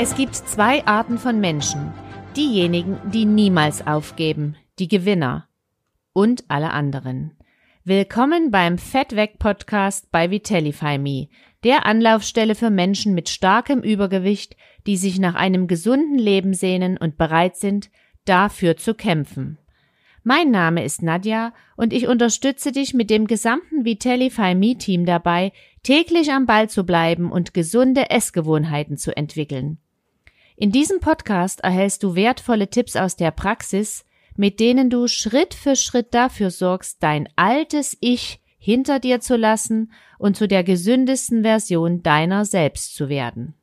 Es gibt zwei Arten von Menschen. Diejenigen, die niemals aufgeben, die Gewinner und alle anderen. Willkommen beim Fettweg Podcast bei Vitellify Me, der Anlaufstelle für Menschen mit starkem Übergewicht, die sich nach einem gesunden Leben sehnen und bereit sind, dafür zu kämpfen. Mein Name ist Nadja und ich unterstütze dich mit dem gesamten Vitellify Me Team dabei, täglich am Ball zu bleiben und gesunde Essgewohnheiten zu entwickeln. In diesem Podcast erhältst du wertvolle Tipps aus der Praxis, mit denen du Schritt für Schritt dafür sorgst, dein altes Ich hinter dir zu lassen und zu der gesündesten Version deiner selbst zu werden.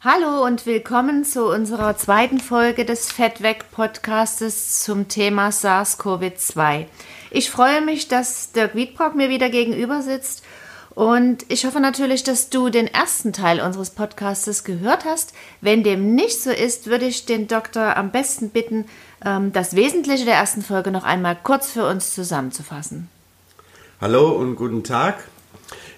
Hallo und willkommen zu unserer zweiten Folge des Fettweg Podcastes zum Thema SARS-CoV-2. Ich freue mich, dass Dirk Wiedbrock mir wieder gegenüber sitzt und ich hoffe natürlich, dass du den ersten Teil unseres Podcastes gehört hast. Wenn dem nicht so ist, würde ich den Doktor am besten bitten, ähm, das Wesentliche der ersten Folge noch einmal kurz für uns zusammenzufassen. Hallo und guten Tag.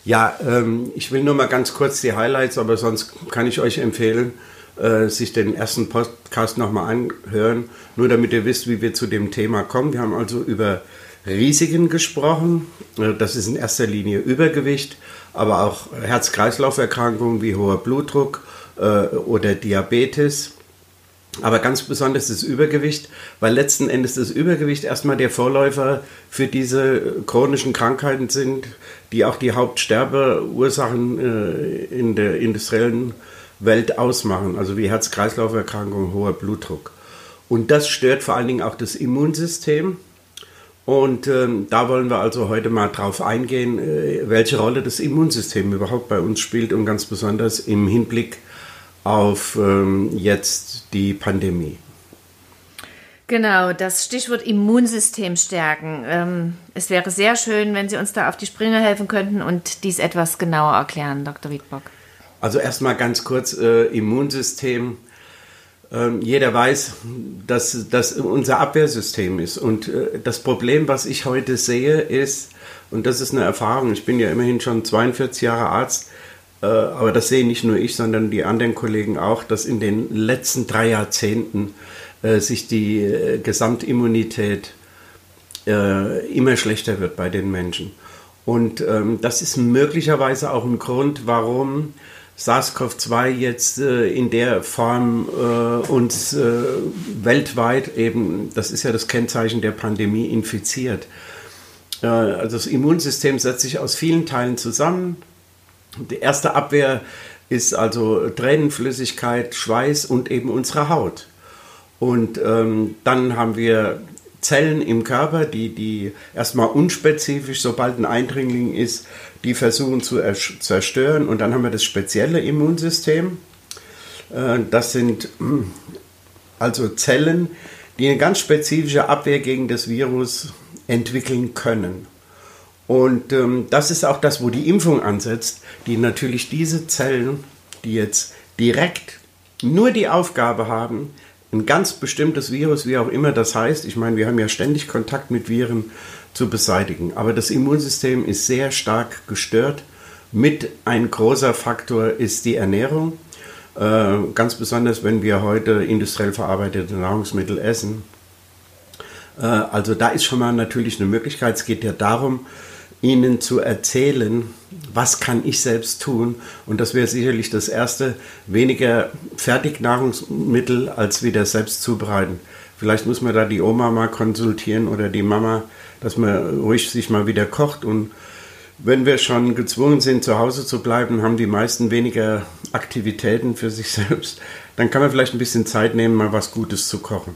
Ja, ähm, ich will nur mal ganz kurz die Highlights, aber sonst kann ich euch empfehlen, äh, sich den ersten Podcast nochmal anhören, nur damit ihr wisst, wie wir zu dem Thema kommen. Wir haben also über Risiken gesprochen. Äh, das ist in erster Linie Übergewicht, aber auch Herz-Kreislauf-Erkrankungen wie hoher Blutdruck äh, oder Diabetes. Aber ganz besonders das Übergewicht, weil letzten Endes das Übergewicht erstmal der Vorläufer für diese chronischen Krankheiten sind, die auch die Hauptsterbeursachen äh, in der industriellen Welt ausmachen, also wie Herz-Kreislauf-Erkrankungen, hoher Blutdruck. Und das stört vor allen Dingen auch das Immunsystem. Und ähm, da wollen wir also heute mal drauf eingehen, äh, welche Rolle das Immunsystem überhaupt bei uns spielt und ganz besonders im Hinblick auf ähm, jetzt die Pandemie. Genau, das Stichwort Immunsystem stärken. Ähm, es wäre sehr schön, wenn Sie uns da auf die Sprünge helfen könnten und dies etwas genauer erklären, Dr. Wiedbock. Also erstmal ganz kurz äh, Immunsystem jeder weiß, dass das unser Abwehrsystem ist. Und äh, das Problem, was ich heute sehe, ist, und das ist eine Erfahrung, ich bin ja immerhin schon 42 Jahre Arzt, äh, aber das sehe nicht nur ich, sondern die anderen Kollegen auch, dass in den letzten drei Jahrzehnten äh, sich die Gesamtimmunität immer schlechter wird bei den Menschen. Und ähm, das ist möglicherweise auch ein Grund, warum SARS-CoV-2 jetzt äh, in der Form äh, uns äh, weltweit eben, das ist ja das Kennzeichen der Pandemie, infiziert. Äh, also das Immunsystem setzt sich aus vielen Teilen zusammen. Die erste Abwehr ist also Tränenflüssigkeit, Schweiß und eben unsere Haut. Und ähm, dann haben wir Zellen im Körper, die, die erstmal unspezifisch, sobald ein Eindringling ist, die versuchen zu zerstören. Und dann haben wir das spezielle Immunsystem. Äh, das sind hm, also Zellen, die eine ganz spezifische Abwehr gegen das Virus entwickeln können. Und ähm, das ist auch das, wo die Impfung ansetzt, die natürlich diese Zellen, die jetzt direkt nur die Aufgabe haben, ein ganz bestimmtes Virus, wie auch immer das heißt, ich meine, wir haben ja ständig Kontakt mit Viren, zu beseitigen. Aber das Immunsystem ist sehr stark gestört. Mit ein großer Faktor ist die Ernährung. Äh, ganz besonders, wenn wir heute industriell verarbeitete Nahrungsmittel essen. Äh, also da ist schon mal natürlich eine Möglichkeit. Es geht ja darum, Ihnen zu erzählen, was kann ich selbst tun. Und das wäre sicherlich das Erste, weniger Fertignahrungsmittel als wieder selbst zubereiten. Vielleicht muss man da die Oma mal konsultieren oder die Mama, dass man ruhig sich mal wieder kocht. Und wenn wir schon gezwungen sind, zu Hause zu bleiben, haben die meisten weniger Aktivitäten für sich selbst. Dann kann man vielleicht ein bisschen Zeit nehmen, mal was Gutes zu kochen.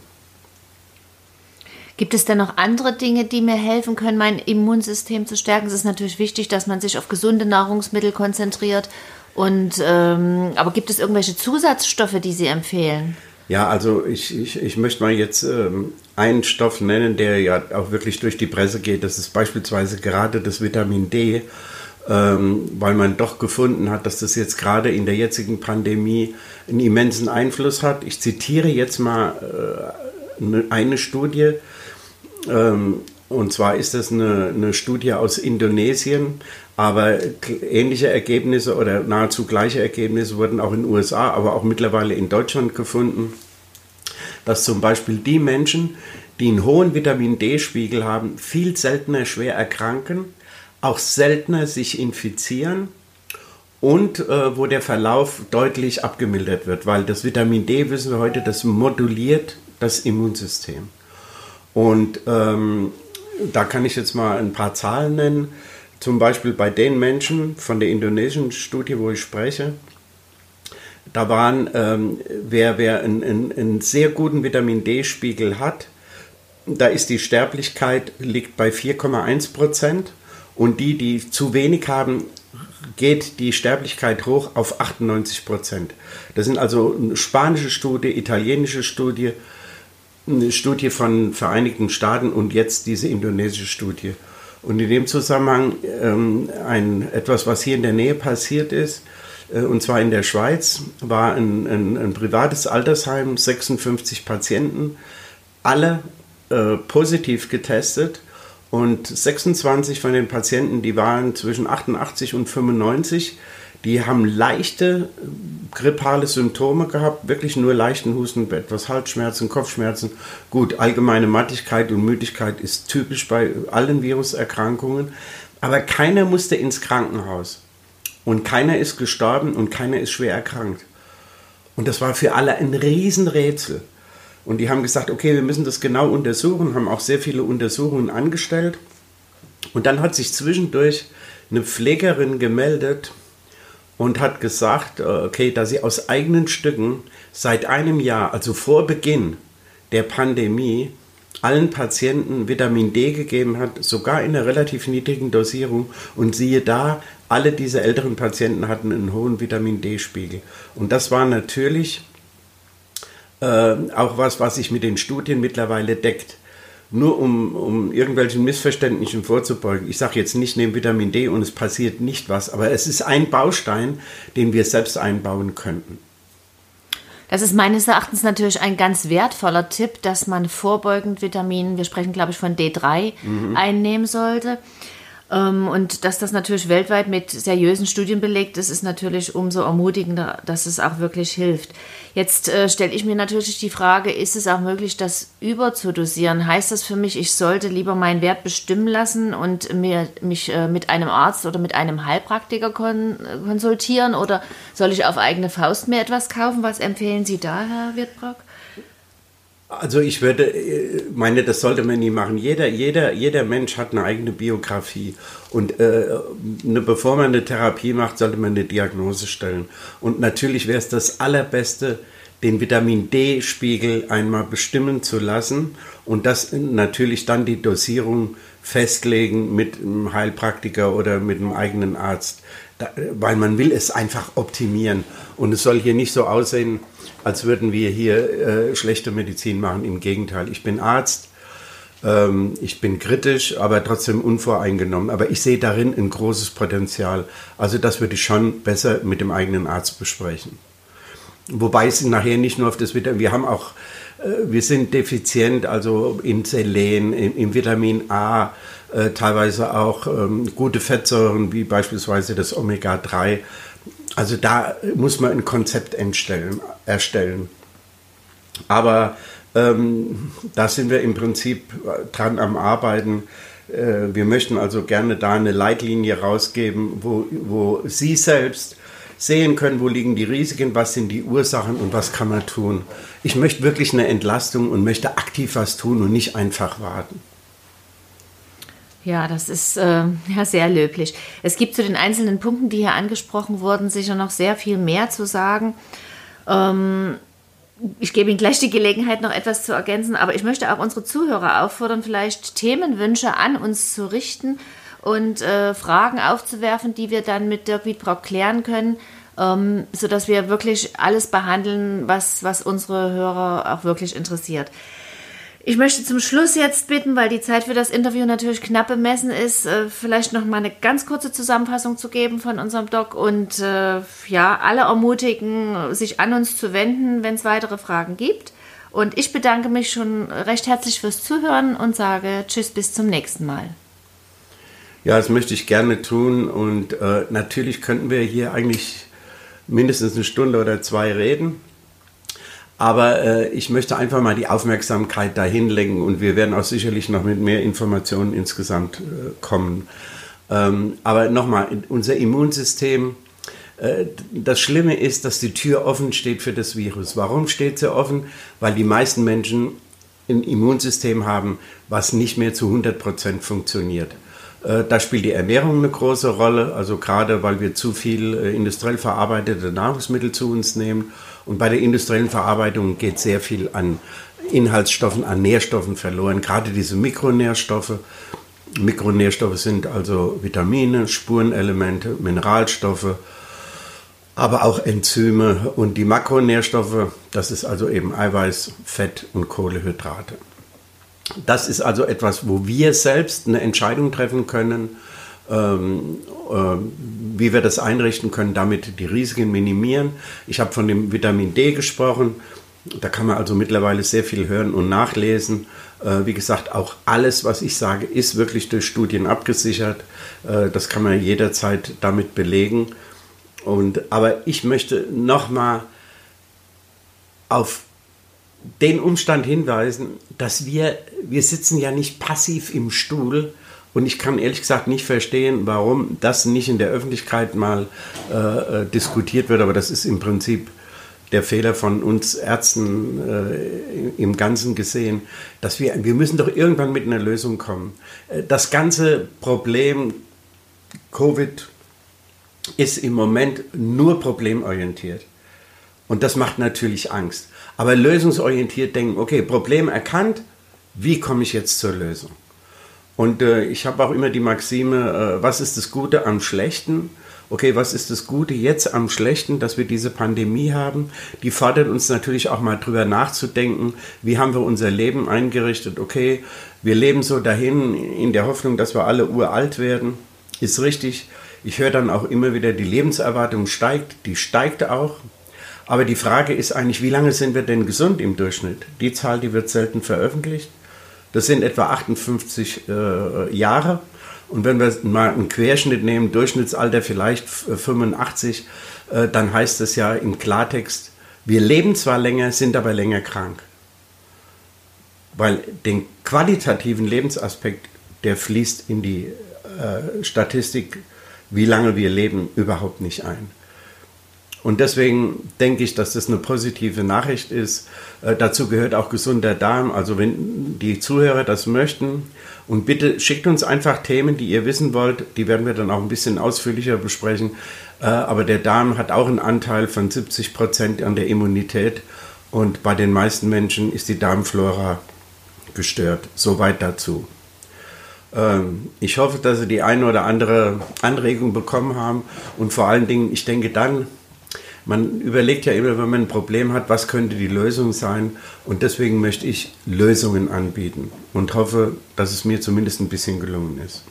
Gibt es denn noch andere Dinge, die mir helfen können, mein Immunsystem zu stärken? Es ist natürlich wichtig, dass man sich auf gesunde Nahrungsmittel konzentriert. Und ähm, aber gibt es irgendwelche Zusatzstoffe, die Sie empfehlen? Ja, also ich, ich, ich möchte mal jetzt ähm, einen Stoff nennen, der ja auch wirklich durch die Presse geht. Das ist beispielsweise gerade das Vitamin D, ähm, weil man doch gefunden hat, dass das jetzt gerade in der jetzigen Pandemie einen immensen Einfluss hat. Ich zitiere jetzt mal äh, eine, eine Studie. Ähm, Und zwar ist das eine, eine Studie aus Indonesien, aber ähnliche Ergebnisse oder nahezu gleiche Ergebnisse wurden auch in den USA, aber auch mittlerweile in Deutschland gefunden, dass zum Beispiel die Menschen, die einen hohen Vitamin D-Spiegel haben, viel seltener schwer erkranken, auch seltener sich infizieren und äh, wo der Verlauf deutlich abgemildert wird, weil das Vitamin D, wissen wir heute, das moduliert das Immunsystem. Und ähm, da kann ich jetzt mal ein paar Zahlen nennen. Zum Beispiel bei den Menschen von der indonesischen Studie, wo ich spreche, da waren, ähm, wer, wer einen, einen, einen sehr guten Vitamin D-Spiegel hat, da ist die Sterblichkeit liegt bei 4,1 Prozent und die, die zu wenig haben, geht die Sterblichkeit hoch auf 98 Prozent. Das sind also spanische Studie, italienische Studie, eine Studie von Vereinigten Staaten und jetzt diese indonesische Studie. Und in dem Zusammenhang ähm, ein, etwas, was hier in der Nähe passiert ist, äh, und zwar in der Schweiz, war ein, ein, ein privates Altersheim, 56 Patienten, alle äh, positiv getestet und 26 von den Patienten, die waren zwischen 88 und 95, die haben leichte grippale Symptome gehabt, wirklich nur leichten Husten, etwas Halsschmerzen, Kopfschmerzen. Gut, allgemeine Mattigkeit und Müdigkeit ist typisch bei allen Viruserkrankungen, aber keiner musste ins Krankenhaus. Und keiner ist gestorben und keiner ist schwer erkrankt. Und das war für alle ein Riesenrätsel. Und die haben gesagt, okay, wir müssen das genau untersuchen, haben auch sehr viele Untersuchungen angestellt. Und dann hat sich zwischendurch eine Pflegerin gemeldet und hat gesagt, äh, okay, dass sie aus eigenen Stücken seit einem Jahr, also vor Beginn der Pandemie, allen Patienten Vitamin D gegeben hat, sogar in einer relativ niedrigen Dosierung. Und siehe da, alle diese älteren Patienten hatten einen hohen Vitamin D-Spiegel. Und das war natürlich äh, auch was, was sich mit den Studien mittlerweile deckt. Nur um, um irgendwelchen Missverständnissen vorzubeugen. Ich sage jetzt nicht, nehmt Vitamin D und es passiert nicht was, aber es ist ein Baustein, den wir selbst einbauen könnten. Das ist meines Erachtens natürlich ein ganz wertvoller Tipp, dass man vorbeugend Vitamin, wir sprechen glaube ich von D3, mhm. einnehmen sollte. Ähm, und dass das natürlich weltweit mit seriösen Studien belegt ist, ist natürlich umso ermutigender, dass es auch wirklich hilft. Jetzt äh, stelle ich mir natürlich die Frage, ist es auch möglich, das überzudosieren? Heißt das für mich, ich sollte lieber meinen Wert bestimmen lassen und mir, mich äh, mit einem Arzt oder mit einem Heilpraktiker kon konsultieren? Oder soll ich auf eigene Faust mir etwas kaufen? Was empfehlen Sie da, Herr Wirtbrock? Also ich würde, äh, meine, das sollte man nie machen. Jeder, jeder, jeder Mensch hat eine eigene Biografie. Und äh, eine, bevor man eine Therapie macht, sollte man eine Diagnose stellen. Und natürlich wäre es das Allerbeste, den Vitamin D-Spiegel einmal bestimmen zu lassen und das natürlich dann die Dosierung festlegen mit einem Heilpraktiker oder mit einem eigenen Arzt. Weil man will es einfach optimieren. Und es soll hier nicht so aussehen, als würden wir hier äh, schlechte Medizin machen. Im Gegenteil, ich bin Arzt, ähm, ich bin kritisch, aber trotzdem unvoreingenommen. Aber ich sehe darin ein großes Potenzial. Also das würde ich schon besser mit dem eigenen Arzt besprechen. Wobei es nachher nicht nur auf das Vitamin, wir haben auch, äh, wir sind defizient, also in Selen, im, im Vitamin A, äh, teilweise auch ähm, gute Fettsäuren wie beispielsweise das Omega-3 also da muss man ein Konzept erstellen. Aber ähm, da sind wir im Prinzip dran am Arbeiten. Äh, wir möchten also gerne da eine Leitlinie rausgeben, wo, wo Sie selbst sehen können, wo liegen die Risiken, was sind die Ursachen und was kann man tun. Ich möchte wirklich eine Entlastung und möchte aktiv was tun und nicht einfach warten. Ja, das ist äh, ja sehr löblich. Es gibt zu den einzelnen Punkten, die hier angesprochen wurden, sicher noch sehr viel mehr zu sagen. Ähm, ich gebe Ihnen gleich die Gelegenheit, noch etwas zu ergänzen, aber ich möchte auch unsere Zuhörer auffordern, vielleicht Themenwünsche an uns zu richten und äh, Fragen aufzuwerfen, die wir dann mit Dirk Wiedbrock klären können, ähm, sodass wir wirklich alles behandeln, was, was unsere Hörer auch wirklich interessiert. Ich möchte zum Schluss jetzt bitten, weil die Zeit für das Interview natürlich knapp bemessen ist, äh, vielleicht noch mal eine ganz kurze Zusammenfassung zu geben von unserem Doc und äh, ja, alle ermutigen, sich an uns zu wenden, wenn es weitere Fragen gibt. Und ich bedanke mich schon recht herzlich fürs Zuhören und sage Tschüss bis zum nächsten Mal. Ja, das möchte ich gerne tun und äh, natürlich könnten wir hier eigentlich mindestens eine Stunde oder zwei reden. Aber äh, ich möchte einfach mal die Aufmerksamkeit dahin lenken und wir werden auch sicherlich noch mit mehr Informationen insgesamt äh, kommen. Ähm, aber nochmal, unser Immunsystem, äh, das Schlimme ist, dass die Tür offen steht für das Virus. Warum steht sie offen? Weil die meisten Menschen ein Immunsystem haben, was nicht mehr zu 100 Prozent funktioniert. Äh, da spielt die Ernährung eine große Rolle, also gerade weil wir zu viel äh, industriell verarbeitete Nahrungsmittel zu uns nehmen. Und bei der industriellen Verarbeitung geht sehr viel an Inhaltsstoffen, an Nährstoffen verloren, gerade diese Mikronährstoffe. Mikronährstoffe sind also Vitamine, Spurenelemente, Mineralstoffe, aber auch Enzyme und die Makronährstoffe, das ist also eben Eiweiß, Fett und Kohlehydrate. Das ist also etwas, wo wir selbst eine Entscheidung treffen können, ähm, äh, wie wir das einrichten können, damit die Risiken minimieren. Ich habe von dem Vitamin D gesprochen. Da kann man also mittlerweile sehr viel hören und nachlesen. Äh, wie gesagt, auch alles, was ich sage, ist wirklich durch Studien abgesichert. Äh, das kann man jederzeit damit belegen. Und, aber ich möchte nochmal auf den Umstand hinweisen, dass wir, wir sitzen ja nicht passiv im Stuhl und ich kann ehrlich gesagt nicht verstehen, warum das nicht in der Öffentlichkeit mal äh, äh diskutiert wird, aber das ist im Prinzip der Fehler von uns Ärzten äh, im Ganzen gesehen, dass wir, wir müssen doch irgendwann mit einer Lösung kommen. Äh, das ganze Problem Covid ist im Moment nur problemorientiert. Und das macht natürlich Angst. Aber lösungsorientiert denken, okay, Problem erkannt, wie komme ich jetzt zur Lösung? Und äh, ich habe auch immer die Maxime, äh, was ist das Gute am Schlechten? Okay, was ist das Gute jetzt am Schlechten, dass wir diese Pandemie haben? Die fordert uns natürlich auch mal drüber nachzudenken, wie haben wir unser Leben eingerichtet? Okay, wir leben so dahin in der Hoffnung, dass wir alle uralt werden. Ist richtig. Ich höre dann auch immer wieder, die Lebenserwartung steigt, die steigt auch. Aber die Frage ist eigentlich, wie lange sind wir denn gesund im Durchschnitt? Die Zahl, die wird selten veröffentlicht. Das sind etwa 58 äh, Jahre. Und wenn wir mal einen Querschnitt nehmen, Durchschnittsalter vielleicht 85, äh, dann heißt das ja im Klartext, wir leben zwar länger, sind aber länger krank. Weil den qualitativen Lebensaspekt, der fließt in die äh, Statistik wie lange wir leben, überhaupt nicht ein. Und deswegen denke ich, dass das eine positive Nachricht ist. Äh, dazu gehört auch gesunder Darm. Also wenn die Zuhörer das möchten, und bitte schickt uns einfach Themen, die ihr wissen wollt. Die werden wir dann auch ein bisschen ausführlicher besprechen. Äh, aber der Darm hat auch einen Anteil von 70 Prozent an der Immunität. Und bei den meisten Menschen ist die Darmflora gestört. Soweit dazu. Ähm, ich hoffe, dass Sie die eine oder andere Anregung bekommen haben und vor allen Dingen, ich denke dann, man überlegt ja immer, wenn man ein Problem hat, was könnte die Lösung sein und deswegen möchte ich Lösungen anbieten und hoffe, dass es mir zumindest ein bisschen gelungen ist.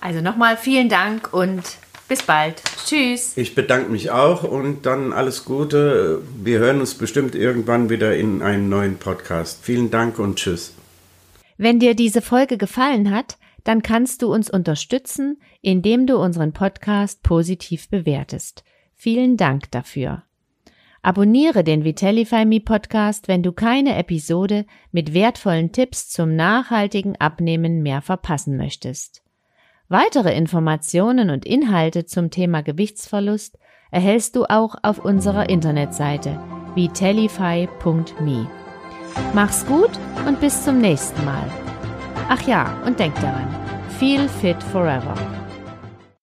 Also nochmal vielen Dank und bis bald. Tschüss. Ich bedanke mich auch und dann alles Gute. Wir hören uns bestimmt irgendwann wieder in einem neuen Podcast. Vielen Dank und tschüss. Wenn dir diese Folge gefallen hat, dann kannst du uns unterstützen, indem du unseren Podcast positiv bewertest. Vielen Dank dafür. Abonniere den Vitellify Me Podcast, wenn du keine Episode mit wertvollen Tipps zum nachhaltigen Abnehmen mehr verpassen möchtest. Weitere Informationen und Inhalte zum Thema Gewichtsverlust erhältst du auch auf unserer Internetseite vitellify.me. Mach's gut und bis zum nächsten Mal. Ach ja, und denk daran, feel fit forever.